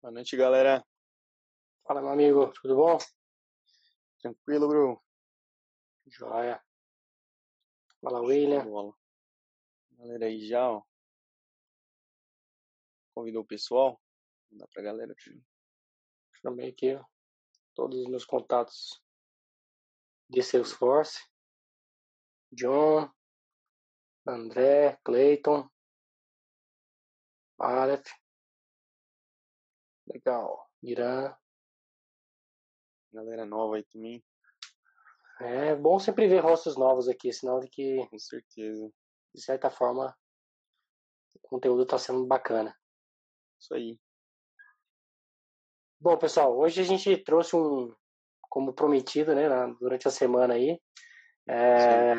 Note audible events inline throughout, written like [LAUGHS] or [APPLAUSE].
Boa noite, galera. Fala, meu amigo, tudo bom? Tranquilo, bro? Joia. Fala, William. Bola. Galera aí já, ó. Convidou o pessoal? Vou dar pra galera. Chamei aqui ó, todos os meus contatos de Salesforce. John, André, Clayton, Aleph. Legal. Irã. Galera nova aí também, É bom sempre ver rostos novos aqui, sinal de que, com certeza. de certa forma, o conteúdo está sendo bacana. Isso aí. Bom, pessoal, hoje a gente trouxe um, como prometido, né, na- durante a semana aí. é,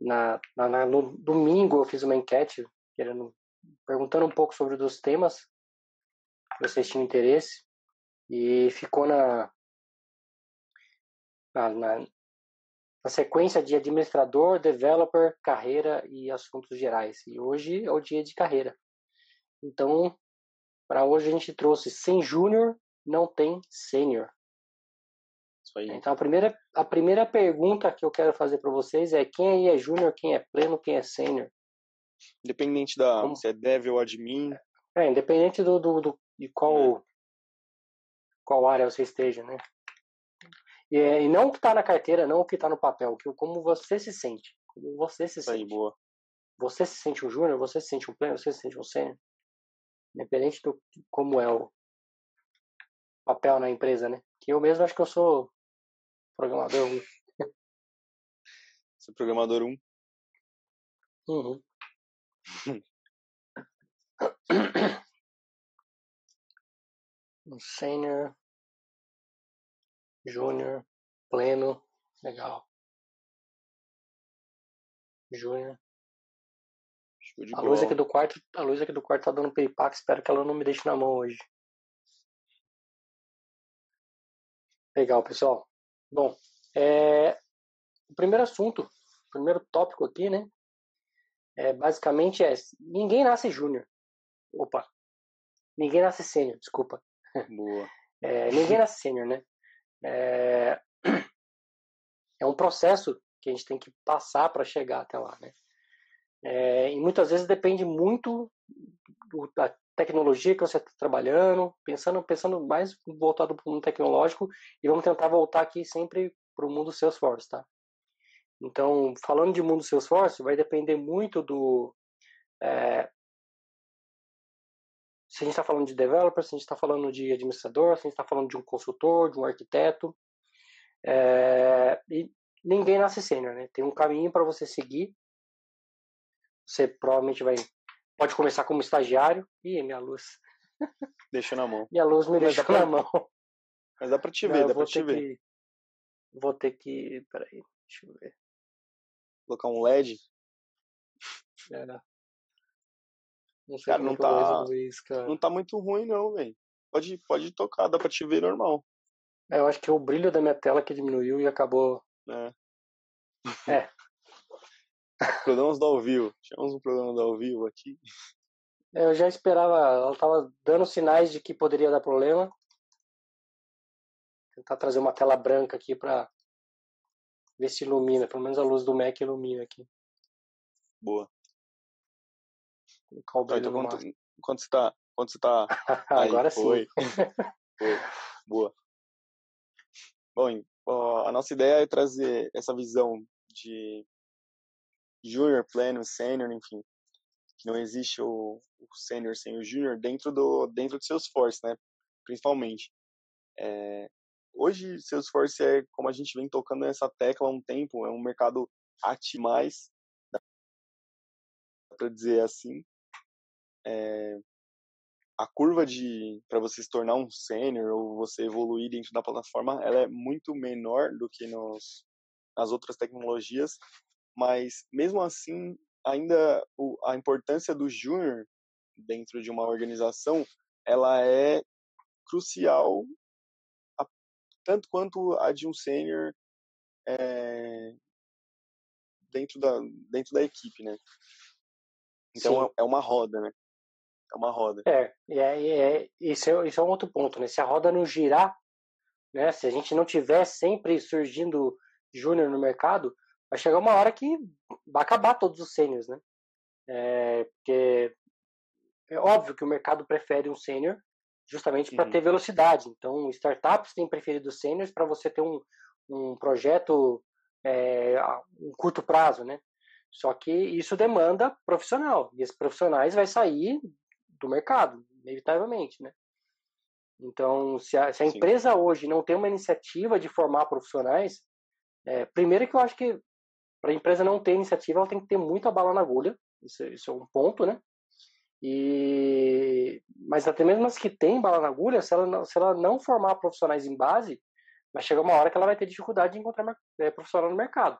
na, na- no domingo eu fiz uma enquete querendo, perguntando um pouco sobre os temas vocês tinham interesse e ficou na, na, na, na sequência de administrador, developer, carreira e assuntos gerais. E hoje é o dia de carreira. Então, para hoje a gente trouxe sem júnior, não tem sênior. Então a primeira, a primeira pergunta que eu quero fazer para vocês é quem aí é júnior, quem é pleno, quem é sênior? Independente da Como- se é dev ou admin, É, independente do, do, do- de qual qual área você esteja, né? E, e não o que está na carteira, não o que está no papel, que como você se sente, como você se isso aí, sente. boa. Você se sente um júnior, você se sente um pleno, você se sente um sênior, independente do como é o papel na empresa, né? Que eu mesmo acho que eu sou programador. Você é programador 1, Uhum. [CLEARS THROAT] [CLEARS THROAT] [CLEARS THROAT] Um sênior, júnior, pleno, legal. Júnior. A luz aqui do quarto, a luz aqui do quarto tá dando payback, espero que ela não me deixe na mão hoje. Legal, pessoal. Bom, é, o primeiro assunto, o primeiro tópico aqui, né? É, basicamente é ninguém nasce júnior. Opa. Ninguém nasce sênior, desculpa. [LAUGHS] Boa. É, ninguém nasce sênior, né? É, [CLEARS THROAT] é um processo que a gente tem que passar para chegar até lá, né? É, e muitas vezes depende muito do- da tecnologia que você está trabalhando, pensando, pensando mais voltado para o mundo tecnológico e vamos tentar voltar aqui sempre para o mundo Salesforce, tá? Então, falando de mundo Salesforce, vai depender muito do é, se a gente está falando de developer, se a gente está falando de administrador, se a gente está falando de um consultor, de um arquiteto. É, e ninguém nasce sênior, né? Tem um caminho para você seguir. Você provavelmente vai. Pode começar como estagiário. Ih, minha luz. [LAUGHS] Deixa na mão. Minha luz me deixou pra- na mão. Mas dá pra te Não, ver, eu dá pra te ver. que. Vou ter que. Peraí, deixa eu ver. Colocar um LED. Era. Não sei Cara, não tá- isso, cara. Não tá muito ruim, não, velho. Pode, pode tocar, dá pra te ver normal. É, Eu acho que o brilho da minha tela que diminuiu e acabou. né? É. [LAUGHS] Programas do ao vivo. Tivemos um programa do ao vivo aqui. É, Eu já esperava, ela estava dando sinais de que poderia dar problema. Tentar trazer uma tela branca aqui para ver se ilumina, pelo menos a luz do Mac ilumina aqui. Boa. Colocar o Então, no enquanto, máximo. enquanto você tá. Enquanto você tá. [LAUGHS] aí, Agora foi. sim. Foi. Boa. Bom, a nossa ideia é trazer essa visão de júnior, pleno, sênior, enfim. Que não existe o, o sênior sem o júnior dentro do dentro do Salesforce, né? Principalmente. É, hoje, Salesforce é, como a gente vem tocando nessa tecla há um tempo, é um mercado ati mais, para dizer assim. É, a curva de para você se tornar um sênior ou você evoluir dentro da plataforma, ela é muito menor do que nos, nas outras tecnologias, mas mesmo assim, ainda o, a importância do júnior dentro de uma organização, ela é crucial a, tanto quanto a de um sênior é, dentro da dentro da equipe, né? Então Sim. é, é uma roda, né? É uma roda. É, e é, é, isso, é, isso é um outro ponto, né? Se a roda não girar, né? Se a gente não tiver sempre surgindo júnior no mercado, vai chegar uma hora que vai acabar todos os sêniors, né? É, porque é óbvio que o mercado prefere um sênior justamente para uhum. ter velocidade. Então, startups têm preferido sêniors para você ter um, um projeto é, a um curto prazo, né? Só que isso demanda profissional e esses profissionais vai sair do mercado, inevitavelmente, né? Então, se a, se a empresa hoje não tem uma iniciativa de formar profissionais, é, primeiro que eu acho que para a empresa não ter iniciativa, ela tem que ter muita bala na agulha, isso, isso é um ponto, né? E, mas até mesmo as que têm bala na agulha, se ela, não, se ela não formar profissionais em base, vai chegar uma hora que ela vai ter dificuldade de encontrar é, profissional no mercado.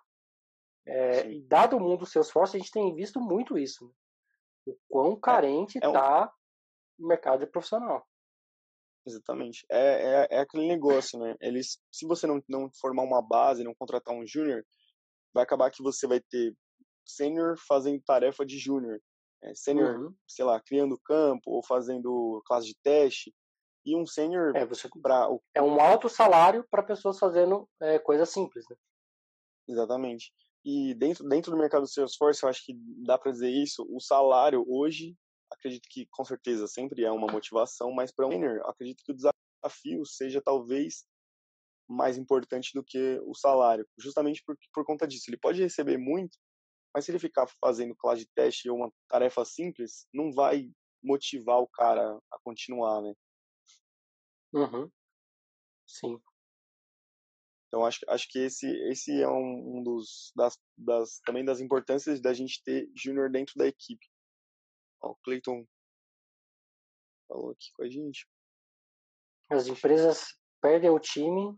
É, e dado o mundo seus esforços, a gente tem visto muito isso. O quão é, carente está é, um... o mercado profissional. Exatamente. É, é, é, aquele negócio, né? Eles, se você não, não formar uma base, não contratar um júnior, vai acabar que você vai ter sênior fazendo tarefa de júnior é, sênior, uhum. sei lá, criando campo ou fazendo classe de teste, e um sênior é, você... para o... é um alto salário para pessoas fazendo é, coisas simples, né? Exatamente. E dentro dentro do mercado do Salesforce, eu acho que dá para dizer isso. O salário hoje, acredito que com certeza sempre é uma motivação, mas para um sênior, acredito que o desafio seja talvez mais importante do que o salário, justamente por, por conta disso. Ele pode receber muito, mas se ele ficar fazendo classe de teste ou uma tarefa simples, não vai motivar o cara a continuar, né? Uhum. Sim. Então acho, acho que esse, esse é um, dos das, das, também das importâncias da gente ter júnior dentro da equipe. Ó, o Clayton falou aqui com a gente. As empresas perdem o time,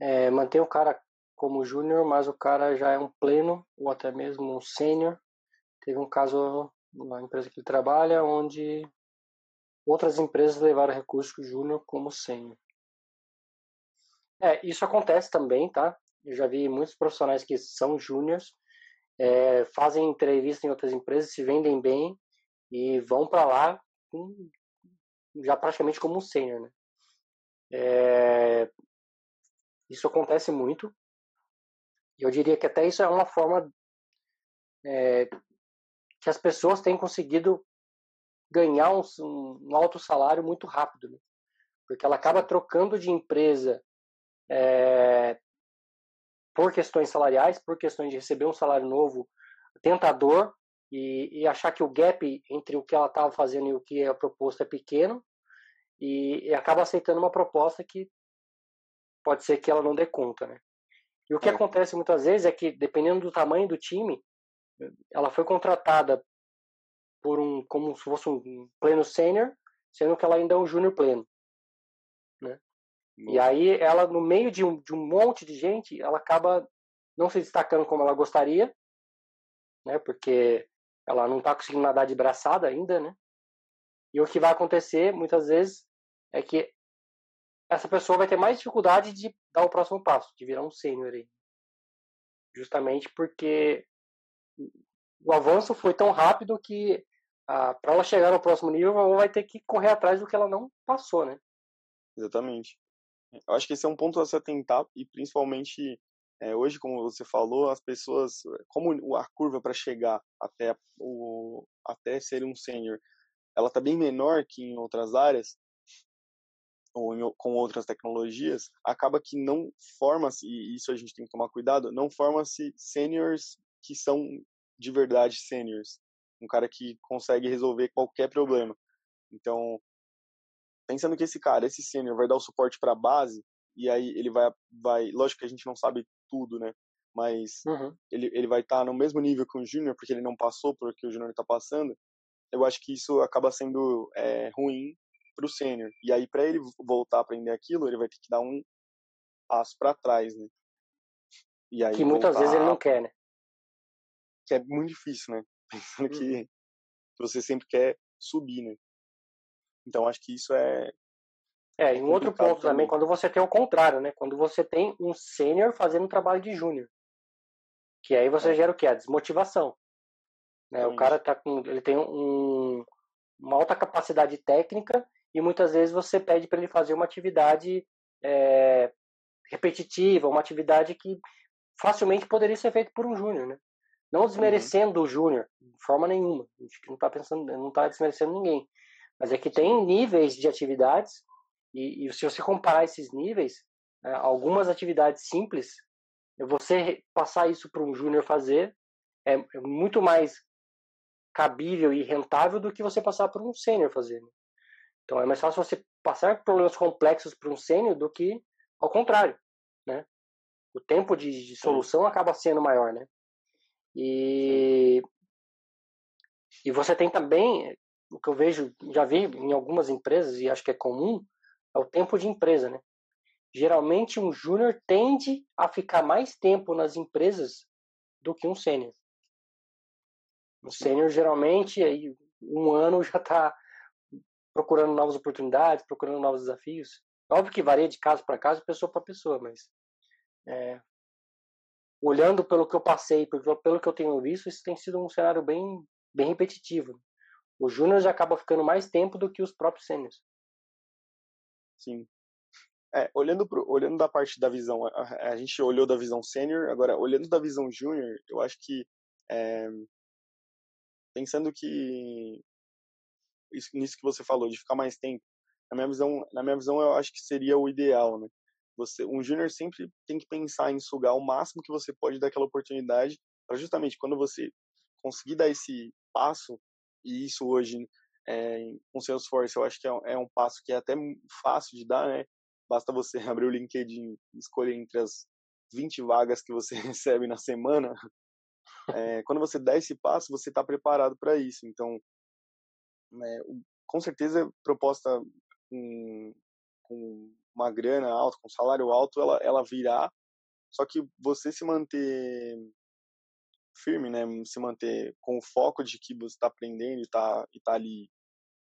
é, mantém o cara como júnior, mas o cara já é um pleno ou até mesmo um sênior. Teve um caso na empresa que ele trabalha onde outras empresas levaram recursos júnior como sênior. É, isso acontece também, tá? Eu já vi muitos profissionais que são júniores, é, fazem entrevista em outras empresas, se vendem bem e vão para lá com, já praticamente como um sênior, né? É, isso acontece muito. Eu diria que até isso é uma forma é, que as pessoas têm conseguido ganhar um, um alto salário muito rápido, né? porque ela acaba trocando de empresa é, por questões salariais, por questões de receber um salário novo tentador e, e achar que o gap entre o que ela estava fazendo e o que é proposto é pequeno e, e acaba aceitando uma proposta que pode ser que ela não dê conta, né? E o que é. acontece muitas vezes é que, dependendo do tamanho do time, ela foi contratada por um como se fosse um pleno sênior, sendo que ela ainda é um júnior pleno? E aí ela no meio de um, de um monte de gente, ela acaba não se destacando como ela gostaria, né? Porque ela não está conseguindo nadar de braçada ainda, né? E o que vai acontecer muitas vezes é que essa pessoa vai ter mais dificuldade de dar o próximo passo, de virar um sênior aí. Justamente porque o avanço foi tão rápido que ah, para ela chegar no próximo nível, ela vai ter que correr atrás do que ela não passou, né? Exatamente. Eu acho que esse é um ponto a se atentar e principalmente é, hoje, como você falou, as pessoas, como a curva para chegar até o até ser um sênior, ela está bem menor que em outras áreas ou em, com outras tecnologias, acaba que não forma-se, e isso a gente tem que tomar cuidado, não forma-se seniors que são de verdade seniors. Um cara que consegue resolver qualquer problema. Então, pensando que esse cara, esse sênior, vai dar o suporte para a base, e aí ele vai, vai. Lógico que a gente não sabe tudo, né? Mas uhum. ele, ele vai estar tá no mesmo nível que o júnior, porque ele não passou por o que o júnior está passando. Eu acho que isso acaba sendo é, ruim para o sênior. E aí, para ele voltar a aprender aquilo, ele vai ter que dar um passo para trás, né? E aí, que muitas vezes ele não quer, né? Que é muito difícil, né? [LAUGHS] Pensando que uhum. você sempre quer subir, né? Então, acho que isso é. É, e um outro ponto também, quando você tem o contrário, né? Quando você tem um sênior fazendo trabalho de júnior. Que aí você é. gera o quê? A desmotivação. Né? O cara tá com. Ele tem um, uma alta capacidade técnica e muitas vezes você pede para ele fazer uma atividade é, repetitiva, uma atividade que facilmente poderia ser feita por um júnior, né? Não desmerecendo uhum. o júnior, de forma nenhuma. A gente não está pensando, não está desmerecendo ninguém. Mas é que tem níveis de atividades e, e se você comparar esses níveis, né, algumas atividades simples, você passar isso para um júnior fazer é, é, muito mais cabível e rentável do que você passar para um sênior fazer. Né? Então é mais fácil você passar problemas complexos para um sênior do que ao contrário, né? O tempo de, de solução acaba sendo maior, né? E e você tem também o que eu vejo, já vi em algumas empresas e acho que é comum, é o tempo de empresa, né? Geralmente um júnior tende a ficar mais tempo nas empresas do que um sênior. Um sênior geralmente aí um ano [LAUGHS] já está procurando novas oportunidades, procurando novos desafios. Óbvio que varia de caso para caso, pessoa para pessoa, mas é, olhando pelo que eu passei, pelo que eu tenho visto, isso tem sido um cenário bem, bem repetitivo. O júnior já acaba ficando mais tempo do que os próprios sêniors. Sim. É, olhando, pro, olhando da parte da visão, a, a gente olhou da visão sênior, agora olhando da visão júnior, eu acho que é, pensando que isso, nisso que você falou de ficar mais tempo, na minha visão, na minha visão eu acho que seria o ideal, né? Você, um júnior sempre tem que pensar em sugar o máximo que você pode daquela oportunidade, para justamente quando você conseguir dar esse passo, e isso hoje é, com Salesforce eu acho que é, é, um passo que é até fácil de dar, né? Basta você [LAUGHS] abrir o LinkedIn escolher entre as 20 vagas que você [LAUGHS] recebe na semana. É, quando você dá esse passo, você está preparado para isso. Então, né, com certeza, proposta com, com uma grana alta, com salário alto, ela, ela virá. Só que você se manter firme, né? Se manter com o foco de que você está aprendendo e está e tá ali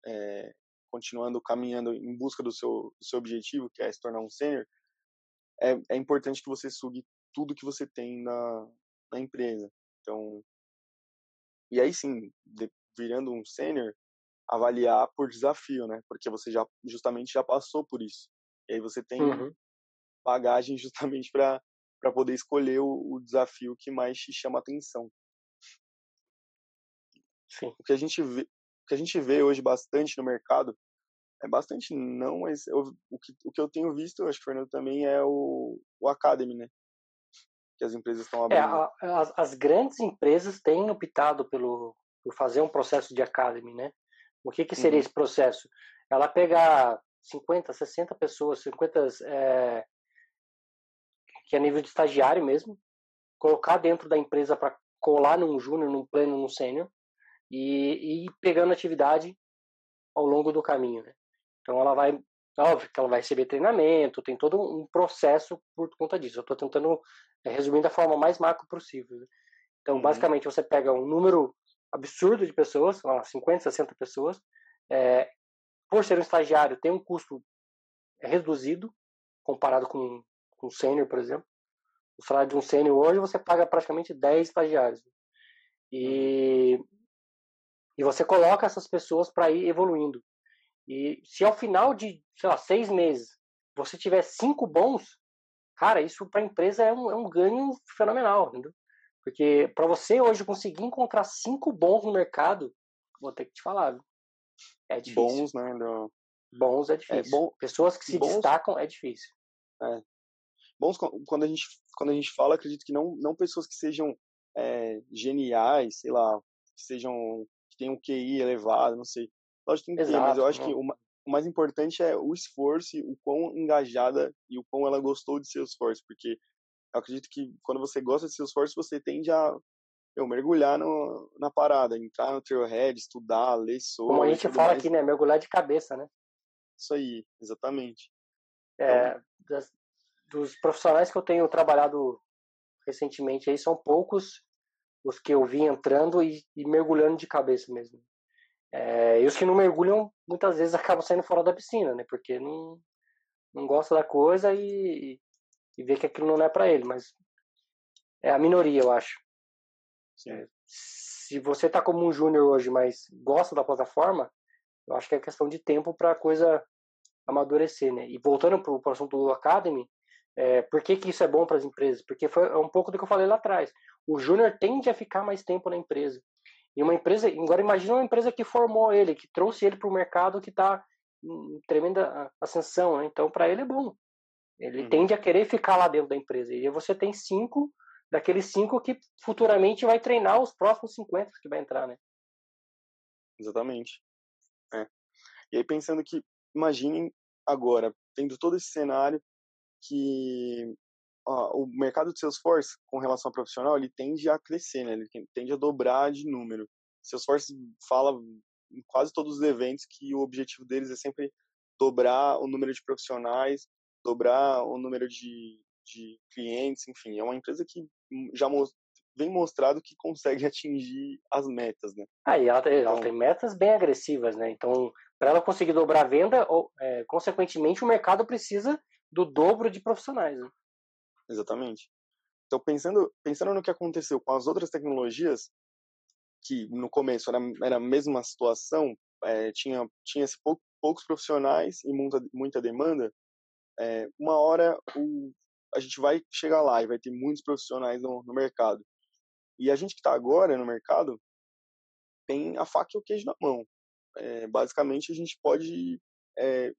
é, continuando caminhando em busca do seu, do seu objetivo, que é se tornar um sênior, é, é importante que você sugue tudo que você tem na, na empresa. Então, e aí sim, de, virando um sênior, avaliar por desafio, né? Porque você já justamente já passou por isso. E aí você tem uhum. bagagem [LAUGHS] justamente para para poder escolher o, o, desafio que mais te chama atenção. Sim. O que a gente vê, o que a gente vê hoje bastante no mercado é bastante não, mas eu, o, que, o que eu tenho visto, acho que o Fernando também é o, o Academy, né? Que as empresas estão abrindo. É, a, as, as, grandes empresas têm optado pelo, por fazer um processo de Academy, né? O que, que seria uhum. esse processo? Ela pegar 50, 60 pessoas, 50 é, que é nível de estagiário mesmo, colocar dentro da empresa para colar num júnior, num pleno, num sênior e, e ir pegando atividade ao longo do caminho, né? Então ela vai, óbvio que ela vai receber treinamento, tem todo um processo por conta disso. Eu estou tentando é, resumir da forma mais macro possível. Né? Então, uhum. basicamente, você pega um número absurdo de pessoas, 50, 60 pessoas, é, por ser um estagiário, tem um custo reduzido comparado com, com um sênior, por exemplo. O salário de um sênior hoje você paga praticamente 10 estagiários. E, e você coloca essas pessoas para ir evoluindo. E se ao final de, sei lá, seis meses você tiver cinco bons, cara, isso para a empresa é um, é um ganho fenomenal, entendeu? Porque para você hoje conseguir encontrar cinco bons no mercado, vou ter que te falar, é difícil. Bons, né? Bons é, é difícil. É, bom... Pessoas que se bons... destacam é difícil. É. Bons quando a gente quando a gente fala, acredito que não não pessoas que sejam é, geniais, sei lá, que sejam que tenham um QI elevado, não sei. Lógico que tem que ter, mas eu acho não. que o, o mais importante é o esforço, o quão engajada e o quão ela gostou de seu esforço, porque eu acredito que quando você gosta de seu esforço, você tende a eu, mergulhar no, na parada, entrar no trailhead, estudar, ler sobre. Como a gente fala mais. aqui, né? Mergulhar de cabeça, né? Isso aí, exatamente. É, então... das, dos profissionais que eu tenho trabalhado recentemente aí, são poucos os que eu vi entrando e, e mergulhando de cabeça mesmo. É, e os que não mergulham, muitas vezes acabam saindo fora da piscina, né? Porque não, não gosta da coisa e, e vê que aquilo não é para ele, mas é a minoria, eu acho. É, se você está como um júnior hoje, mas gosta da plataforma, Eu acho que é questão de tempo para a coisa amadurecer, né? E voltando para o assunto do Academy, é, por que, que isso é bom para as empresas? Porque foi um pouco do que eu falei lá atrás. O júnior tende a ficar mais tempo na empresa. E uma empresa, agora imagina uma empresa que formou ele, que trouxe ele para o mercado que está em tremenda ascensão, né? Então, para ele é bom. Ele uhum. tende a querer ficar lá dentro da empresa. E você tem cinco daqueles cinco que futuramente vai treinar os próximos 50 que vai entrar, né? Exatamente. É. E aí pensando que, imaginem agora, tendo todo esse cenário que ó, o mercado de Salesforce, com relação ao profissional, ele tende a crescer, né? Ele tende a dobrar de número. Salesforce fala em quase todos os eventos que o objetivo deles é sempre dobrar o número de profissionais, dobrar o número de, de clientes, enfim, é uma empresa que já vem mostrado que consegue [LAUGHS] atingir as metas, né? Ah, e ela, tem, então, ela tem metas bem agressivas, né? Então, para ela conseguir dobrar a venda, ou, é, consequentemente, o mercado precisa do dobro de profissionais. Né? Exatamente. Então, pensando, pensando no que aconteceu com as outras tecnologias, que no começo era, era a mesma situação, é, tinha, tinha pou, poucos profissionais e muita, muita demanda, é, uma hora o, a gente vai chegar lá e vai ter muitos profissionais no, no mercado. E a gente que está agora no mercado tem a faca e o queijo na mão. É, basicamente, a gente pode é,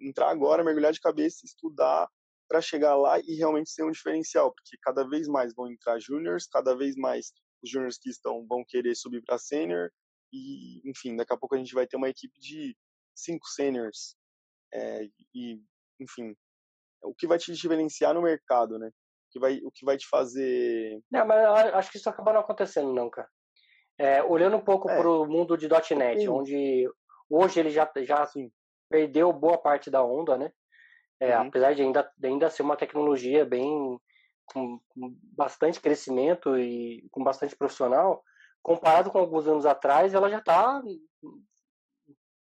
entrar agora, mergulhar de cabeça, estudar para chegar lá e realmente ser um diferencial, porque cada vez mais vão entrar juniors, cada vez mais os juniors que estão vão querer subir para sênior e, enfim, daqui a pouco a gente vai ter uma equipe de cinco seniors é, e, enfim, o que vai te diferenciar no mercado, né? O que vai, o que vai te fazer... Não, mas acho que isso acaba não acontecendo, não, cara. É, olhando um pouco é. para o mundo de .NET, onde hoje ele já, já assim, perdeu boa parte da onda, né? É, uhum. Apesar de ainda, ainda ser uma tecnologia bem com, bastante crescimento e com bastante profissional, comparado com alguns anos atrás, ela já está.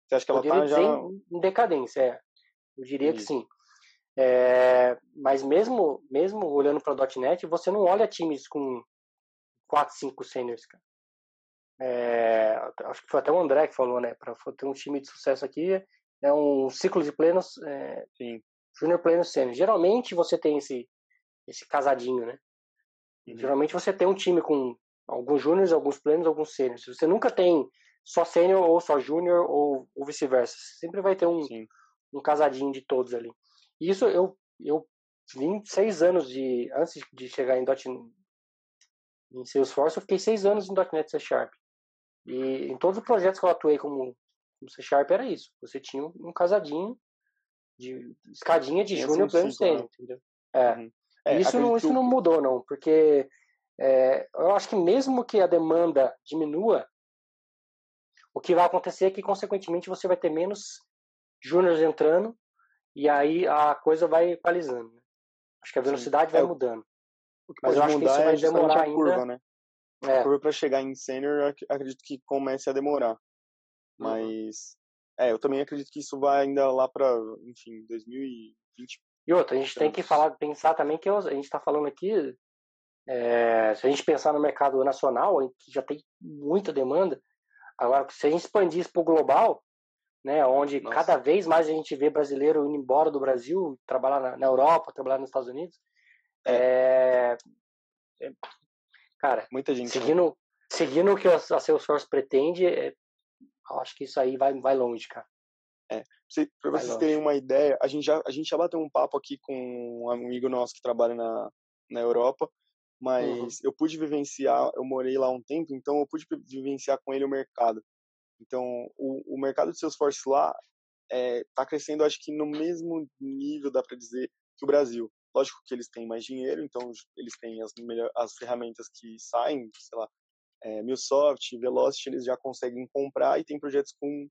Você acha que ela está já em decadência? É. Eu diria que sim. É, mas mesmo mesmo olhando para o .NET, você não olha times com 4, 5 seniors, cara. É, acho que foi até o André que falou, né? Para ter um time de sucesso aqui, é um ciclo de plenos, é, júnior, pleno, sênior. Geralmente você tem esse, esse casadinho, né? Uhum. Geralmente você tem um time com alguns júniores, alguns plenos, alguns sêniores. Você nunca tem só sênior ou só júnior ou, ou vice-versa. Sempre vai ter um, um casadinho de todos ali. E isso eu, eu vim seis anos de. Antes de chegar em, .NET, em Salesforce, eu fiquei seis anos em .NET C Sharp. E em todos os projetos que eu atuei como, como C Sharp era isso. Você tinha um casadinho de escadinha de júnior pleno sênior, entendeu? É. Uhum. é isso, não, isso não mudou, não, porque é, eu acho que mesmo que a demanda diminua, o que vai acontecer é que, consequentemente, você vai ter menos júniores entrando e aí a coisa vai equalizando. Né? Acho que a velocidade Sim. vai é, mudando. Mas eu acho que isso vai é demorar a curva, ainda. Né? É. A curva para chegar em sênior, acredito que comece a demorar. Mas uhum. é, eu também acredito que isso vai ainda lá para, enfim, 2020. E outra, a gente tem que falar, pensar também que a gente está falando aqui, é, se a gente pensar no mercado nacional, que já tem muita demanda, agora se a gente expandir isso para o global, né, onde Nossa. cada vez mais a gente vê brasileiro indo embora do Brasil, trabalhar na, na Europa, trabalhar nos Estados Unidos, é. É, Cara, muita gente. Né? Seguindo, né? seguindo o que a Salesforce pretende, é, acho que isso aí vai, vai longe, cara. É, para vocês terem uma ideia, a gente, já, a gente já bateu um papo aqui com um amigo nosso que trabalha na, na Europa, mas uhum. eu pude vivenciar, eu morei lá um tempo, então eu pude vivenciar com ele o mercado. Então, o, o mercado de Salesforce lá está é, tá crescendo, acho que no mesmo nível, dá para dizer, que o Brasil. Lógico que eles têm mais dinheiro, então eles têm as, melhor, as ferramentas que saem, sei lá, é, MuleSoft, Velocity, eles já conseguem comprar e tem projetos com,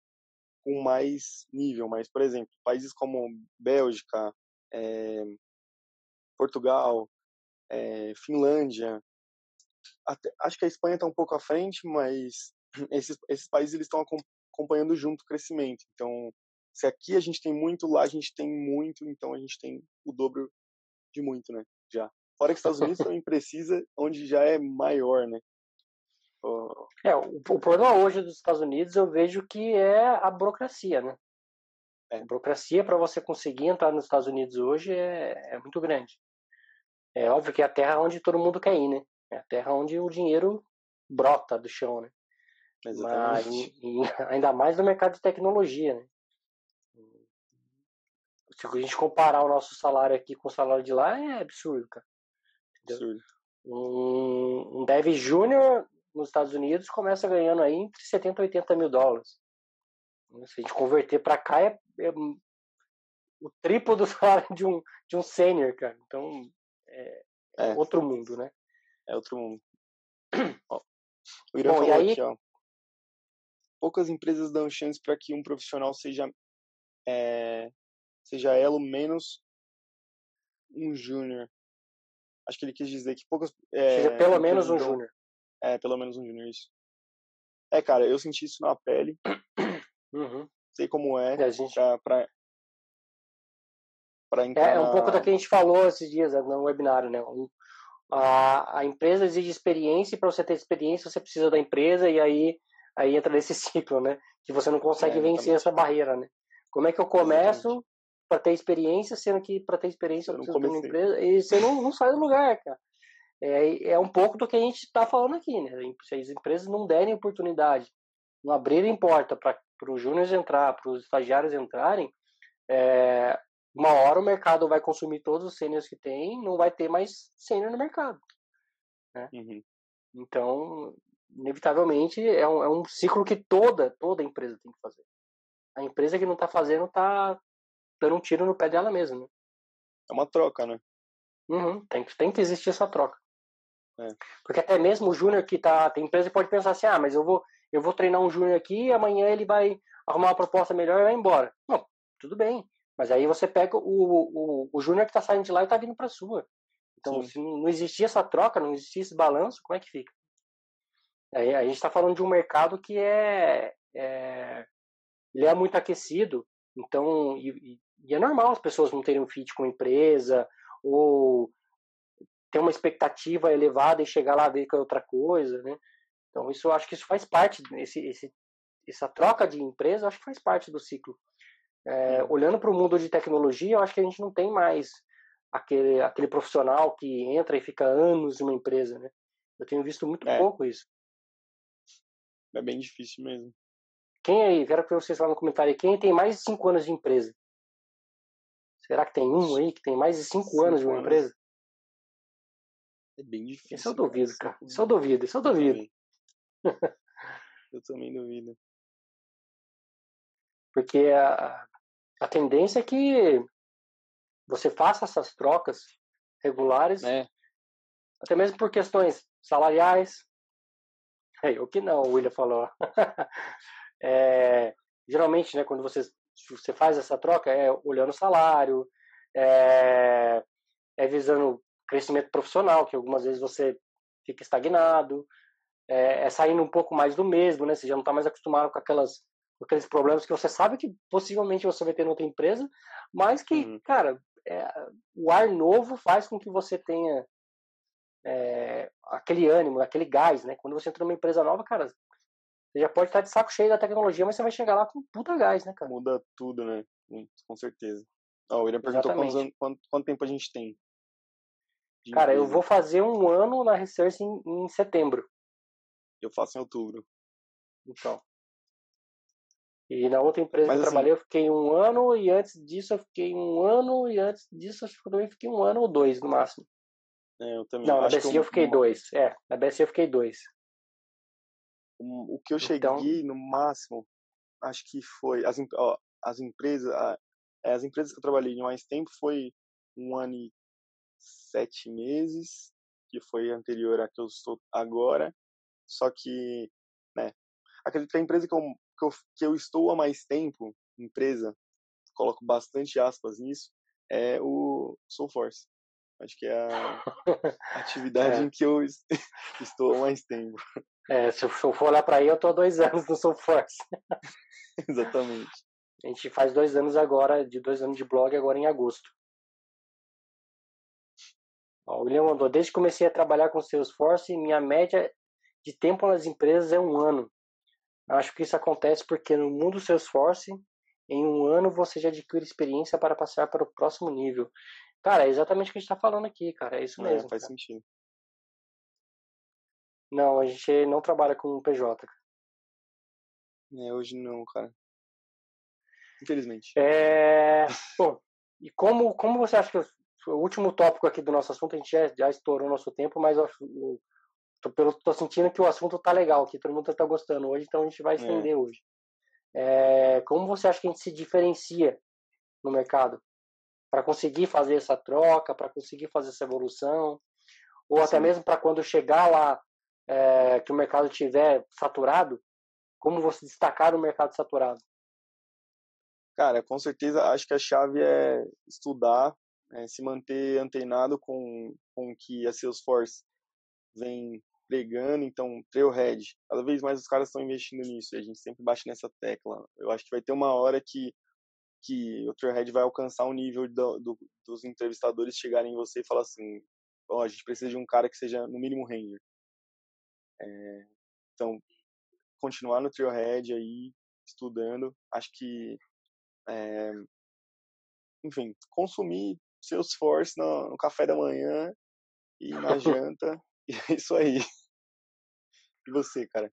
com mais nível. Mas, por exemplo, países como Bélgica, é, Portugal, é, Finlândia, até, acho que a Espanha está um pouco à frente, mas [CLEARS THROAT] esses, esses países eles estão acompanhando junto o crescimento. Então, se aqui a gente tem muito, lá a gente tem muito, então a gente tem o dobro de muito, né? Já. Fora que os Estados Unidos [LAUGHS] também precisa, onde já é maior, né? É, o, o, problema hoje dos Estados Unidos eu vejo que é a burocracia, né? É. A burocracia para você conseguir entrar nos Estados Unidos hoje é, é muito grande. É óbvio que é a terra onde todo mundo quer ir, né? É a terra onde o dinheiro brota do chão, né? Mas e, [LAUGHS] ainda mais no mercado de tecnologia, né? Se a gente comparar o nosso salário aqui com o salário de lá, é absurdo, cara. Entendeu? Absurdo. Um, um dev júnior nos Estados Unidos começa ganhando aí entre 70 e 80 mil dólares. Se a gente converter para cá, é, é, o triplo do [LAUGHS] salário de um, de um sênior, cara. Então, é, é, outro mundo, né? É outro mundo. [CLEARS THROAT] ó, o Irã Bom, falou aí... aqui, ó. Poucas empresas dão chance para que um profissional seja é, seja elo menos um júnior. Acho que ele quis dizer que poucas. É, seja pelo menos um júnior. É, pelo menos um júnior, isso. É, cara, eu senti isso na pele. Uhum. Sei como é, é gente... pra, pra, pra. É, é um pouco da que a gente falou esses dias né, no webinário, né? A, a empresa exige experiência e para você ter experiência você precisa da empresa e aí, aí entra nesse [LAUGHS] ciclo, né? Que você não consegue é, vencer essa barreira, né? Como é que eu começo para ter experiência, sendo que para ter experiência eu, eu preciso de uma empresa e você não, não sai do lugar, cara. É, é um pouco do que a gente está falando aqui, né? Se as empresas não derem oportunidade, não abrirem porta para os júniores entrar, para os estagiários entrarem, é, uma hora o mercado vai consumir todos os sêniores que tem, não vai ter mais sênior no mercado. Né? Uhum. Então, inevitavelmente, é um, é um ciclo que toda, toda empresa tem que fazer. A empresa que não está fazendo está dando um tiro no pé dela mesma. Né? É uma troca, né? Uhum, tem, tem que existir essa troca. É. Porque até mesmo o júnior que tá. Tem empresa que pode pensar assim, ah, mas eu vou, eu vou treinar um júnior aqui e amanhã ele vai arrumar uma proposta melhor e vai embora. Não, tudo bem. Mas aí você pega o, o, o júnior que está saindo de lá e está vindo para sua. Então, Sim. se não existir essa troca, não existir esse balanço, como é que fica? Aí a gente está falando de um mercado que é, é, ele é muito aquecido, então e, e, é normal as pessoas não terem um fit com a empresa ou ter uma expectativa elevada e chegar lá ver que é outra coisa, né? Então isso acho que isso faz parte esse, esse essa troca de empresa, acho que faz parte do ciclo. É, olhando para o mundo de tecnologia, eu acho que a gente não tem mais aquele aquele profissional que entra e fica anos em uma empresa, né? Eu tenho visto muito é. pouco isso. É bem difícil mesmo. Quem aí, quero que vocês falem no comentário, quem tem mais de cinco anos de empresa? Será que tem um aí que tem mais de cinco, cinco anos de uma anos. empresa? É bem difícil. Isso eu duvido, cara. Isso eu duvido, isso eu duvido. Eu também duvido. Porque a, a tendência é que você faça essas trocas regulares, é. até mesmo por questões salariais. É, o que não, o William falou. [LAUGHS] é, geralmente, né, quando você, você faz essa troca, é olhando o salário, é, é visando crescimento profissional, que algumas vezes você fica estagnado, é, é saindo um pouco mais do mesmo, né? Você já não está mais acostumado com aquelas com aqueles problemas que você sabe que possivelmente você vai ter em outra empresa, mas que, uhum. cara, é, o ar novo faz com que você tenha é, aquele ânimo, aquele gás, né? Quando você entra numa empresa nova, cara, você já pode estar de saco cheio da tecnologia, mas você vai chegar lá com puta gás, né, cara? Muda tudo, né? Com certeza. Oh, o William perguntou quanto, quanto tempo a gente tem. Cara, eu vou fazer um ano na Research em, em setembro. Eu faço em outubro. Então. E na outra empresa Mas, que eu assim, trabalhei, eu fiquei um ano, e antes disso eu fiquei um ano, e antes disso eu também fiquei um ano ou dois no máximo. É, eu também. Não, na BSI eu, eu fiquei dois. É, na BSI eu fiquei dois. O que eu então cheguei então... no máximo, acho que foi. As, ó, as empresas. É, as empresas que eu trabalhei de mais tempo foi um ano e sete meses, que foi anterior a que eu estou agora. Só que, né, acredito que a empresa que eu, que eu, que eu estou há mais tempo, empresa, coloco bastante aspas nisso, é o Soulforce. Acho que é a [LAUGHS] atividade é. em que eu [LAUGHS] estou há mais tempo. É, se eu for olhar para aí, eu estou há dois anos no Soulforce. [LAUGHS] Exatamente. A gente faz dois anos agora, de dois anos de blog, agora em agosto. Ó, o William mandou, desde que comecei a trabalhar com Salesforce, minha média de tempo nas empresas é um ano. Acho que isso acontece porque no mundo Salesforce, em um ano você já adquire experiência para passar para o próximo nível. Cara, é exatamente o que a gente está falando aqui, cara. É isso é, mesmo. É, faz cara. sentido. Não, a gente não trabalha com PJ. É, hoje não, cara. Infelizmente. É... [LAUGHS] Bom, e como, como você acha que o último tópico aqui do nosso assunto, a gente já, já estourou nosso tempo, mas eu, eu tô, pelo, tô sentindo que o assunto tá legal, que todo mundo tá gostando hoje, então a gente vai é. estender é. hoje. É, como você acha que a gente se diferencia no mercado para conseguir fazer essa troca, para conseguir fazer essa evolução, ou Sim. até mesmo para quando chegar lá é, que o mercado estiver saturado, como você destacar o mercado saturado? Cara, com certeza acho que a chave é estudar, é, se manter antenado com, com que a Salesforce vem pregando, então Trailhead, cada vez mais os caras estão investindo nisso, e a gente sempre bate nessa tecla. Eu acho que vai ter uma hora que que o Trailhead vai alcançar um nível do, do, dos entrevistadores chegarem em você e falar assim, oh, a gente precisa de um cara que seja no mínimo Ranger. É, então, continuar no Trailhead aí, estudando, acho que é, enfim, consumir Salesforce no, no café da manhã e [LAUGHS] na janta, e [LAUGHS] é isso aí. E você, cara?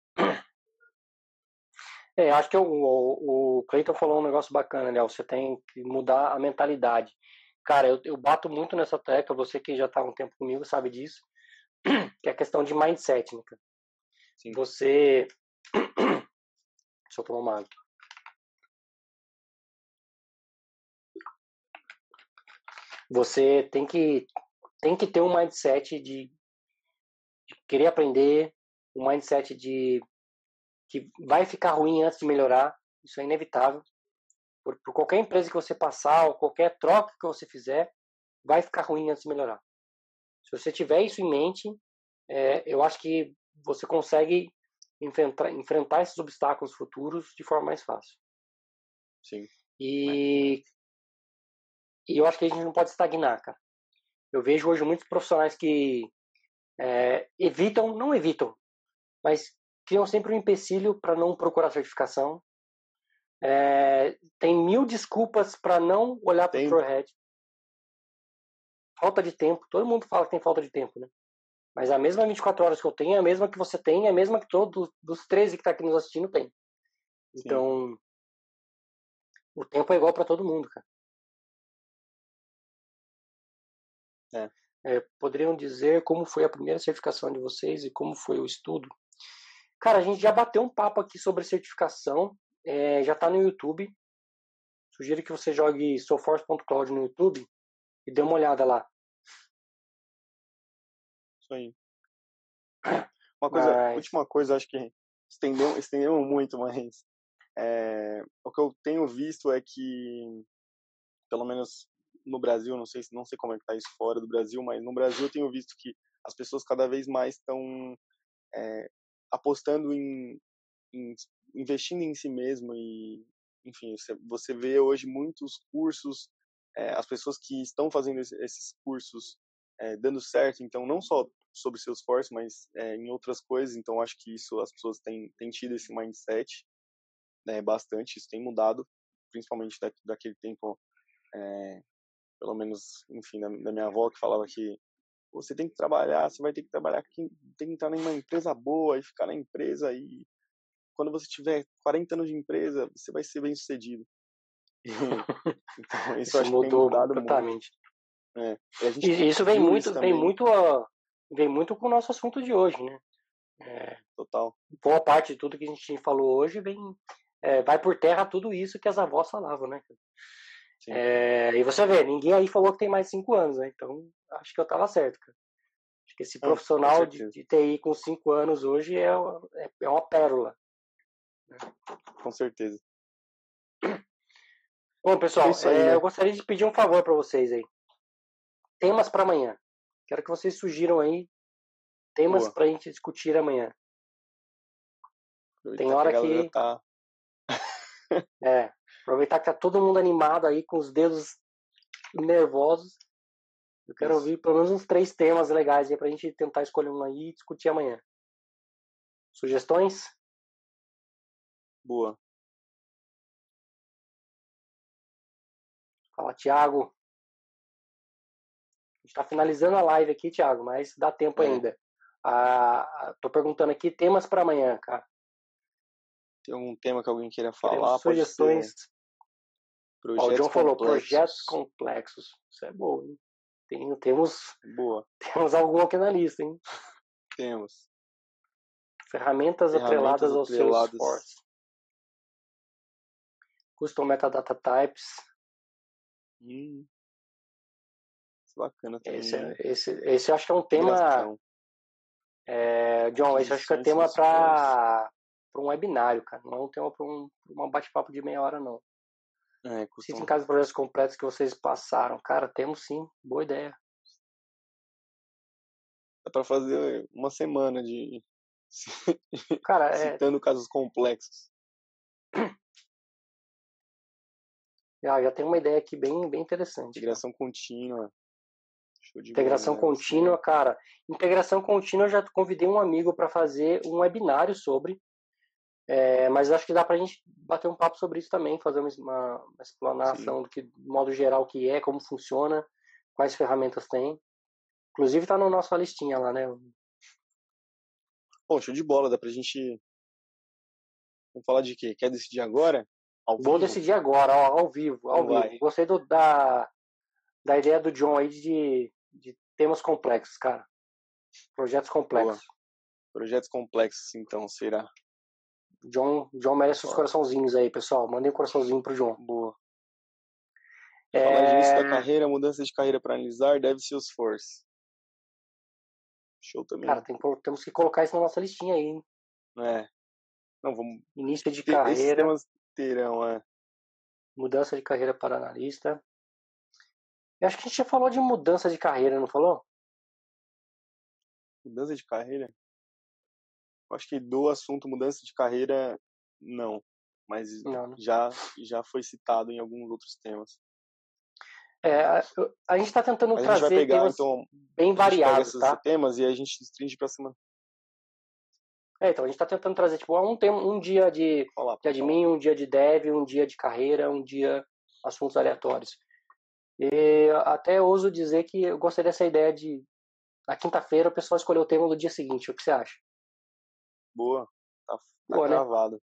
É, acho que o, o, o Cleiton falou um negócio bacana, né? Você tem que mudar a mentalidade. Cara, eu, eu bato muito nessa tecla, você que já está há um tempo comigo sabe disso, [CLEARS THROAT] que é a questão de mindset, né, Sim. Você. [CLEARS THROAT] Deixa eu tomar uma água. Você tem que, tem que ter um mindset de, de querer aprender, um mindset de que vai ficar ruim antes de melhorar, isso é inevitável. Por, por, qualquer empresa que você passar, ou qualquer troca que você fizer, vai ficar ruim antes de melhorar. Se você tiver isso em mente, é, eu acho que você consegue enfrentar, enfrentar esses obstáculos futuros de forma mais fácil. Sim. E e eu acho que a gente não pode estagnar, cara. Eu vejo hoje muitos profissionais que é, evitam, não evitam, mas criam sempre um empecilho para não procurar certificação. É, tem mil desculpas para não olhar para o Prohead. Falta de tempo. Todo mundo fala que tem falta de tempo, né? Mas a mesma 24 horas que eu tenho a mesma que você tem, é a mesma que todos dos 13 que está aqui nos assistindo tem. Então, Sim. o tempo é igual para todo mundo, cara. É. É, poderiam dizer como foi a primeira certificação de vocês e como foi o estudo? Cara, a gente já bateu um papo aqui sobre certificação, é, já está no YouTube. Sugiro que você jogue soforce.cloud no YouTube e dê uma olhada lá. Isso aí. Uma coisa, mas... última coisa, acho que estendeu, estendeu muito, mas é, o que eu tenho visto é que, pelo menos no Brasil, não sei, não sei como é que tá isso fora do Brasil, mas no Brasil eu tenho visto que as pessoas cada vez mais estão é, apostando em, em, investindo em si mesmo e, enfim, você, vê hoje muitos cursos, é, as pessoas que estão fazendo esses cursos é, dando certo, então não só sobre seus Salesforce, mas é, em outras coisas, então acho que isso as pessoas têm, têm tido esse mindset né, bastante, isso tem mudado, principalmente da, daquele tempo é, pelo menos, enfim, da, da, minha avó que falava que você tem que trabalhar, você vai ter que trabalhar, tem que entrar em uma empresa boa e ficar na empresa e quando você tiver 40 anos de empresa, você vai ser bem sucedido. [LAUGHS] então, [LAUGHS] isso, isso acho mudou completamente. É. E isso vem muito, vem muito, a, vem muito com o nosso assunto de hoje, né? É, Total. Boa parte de tudo que a gente falou hoje vem, é, vai por terra tudo isso que as avós falavam, né? É, e você vê, ninguém aí falou que tem mais cinco anos, né? Então, acho que eu tava certo, cara. Acho que esse profissional de, de, TI com cinco anos hoje é, é, é uma pérola. Com certeza. Bom, pessoal, é aí, né? eu gostaria de pedir um favor para vocês aí. Temas para amanhã. Quero que vocês sugiram aí temas para a gente discutir amanhã. Tem hora que. Tá... é, Aproveitar que tá todo mundo animado aí, com os dedos nervosos. Eu quero Isso. ouvir pelo menos uns três temas legais aí pra gente tentar escolher um aí e discutir amanhã. Sugestões? Boa. Fala, Thiago. A gente está finalizando a live aqui, Thiago, mas dá tempo é. ainda. Ah, tô perguntando aqui temas para amanhã, cara. Tem algum tema que alguém queira falar? sugestões. Projetos o John complexos. falou projetos complexos. Isso é bom, hein? Tem, temos, Boa. [LAUGHS] temos algum aqui na lista, hein? Temos. Ferramentas, Ferramentas atreladas ao Salesforce. Custom Metadata Types. Hum. Bacana também. Esse, é, esse, esse eu acho que é um tema. É, John, esse acho que é tema para um webinário, cara. Não é um tema para um, um bate-papo de meia hora, não. É, costuma... Citem casos projetos completos que vocês passaram. Cara, temos sim. Boa ideia. Dá para fazer uma semana de. [LAUGHS] Cara, é Citando é... casos complexos. Já, [CLEARS THROAT] já tem uma ideia aqui bem, bem interessante. Integração contínua. Integração bola, né? contínua, cara. Integração contínua, eu já convidei um amigo para fazer um webinário sobre. É, mas acho que dá para a gente bater um papo sobre isso também, fazer uma, uma explanação Sim. do que, modo geral, que é, como funciona, quais ferramentas tem. Inclusive está na nossa listinha lá, né? Bom, show de bola, dá pra gente. Vamos falar de quê? Quer decidir agora? Ao Vou vivo? decidir agora, ó, ao vivo, ao vivo. Vai. Gostei do, da, da ideia do John aí de, de temas complexos, cara. Projetos complexos. Boa. Projetos complexos, então, será? John, John merece os coraçãozinhos aí, pessoal. Mandem um coraçãozinho pro John. Boa. É... Falar de início da carreira, mudança de carreira para analisar, deve ser os force. Show também. Cara, tem, temos que colocar isso na nossa listinha aí, hein? É. Não, vamos. Início de carreira. Esses terão, é. Mudança de carreira para analista. Eu acho que a gente já falou de mudança de carreira, não falou? Mudança de carreira? Acho que do assunto mudança de carreira, não. Mas não. Já, já foi citado em alguns outros temas. É, a, a gente está tentando Mas trazer pegar, temas então, bem variados, tá? temas e a gente restringe para semana. É, então a gente está tentando trazer tipo um tema, um dia de, Olá, de admin, um dia de dev, um dia de carreira, um dia assuntos aleatórios. E até ouso dizer que eu gostei dessa ideia de na quinta-feira o pessoal escolher o tema do dia seguinte. O que você acha? Boa, tá, tá Boa, gravado. Né?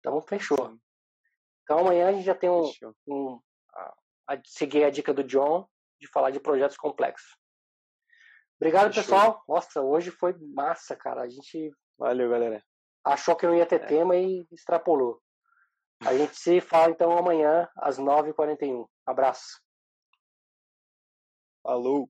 Então fechou. Sim. Então amanhã a gente já tem um, um a seguir a dica do John de falar de projetos complexos. Obrigado, Fechou. pessoal. Nossa, hoje foi massa, cara. A gente. Valeu, galera. Achou que não ia ter é. tema e extrapolou. A gente se fala então amanhã às 9h41. Abraço. Falou.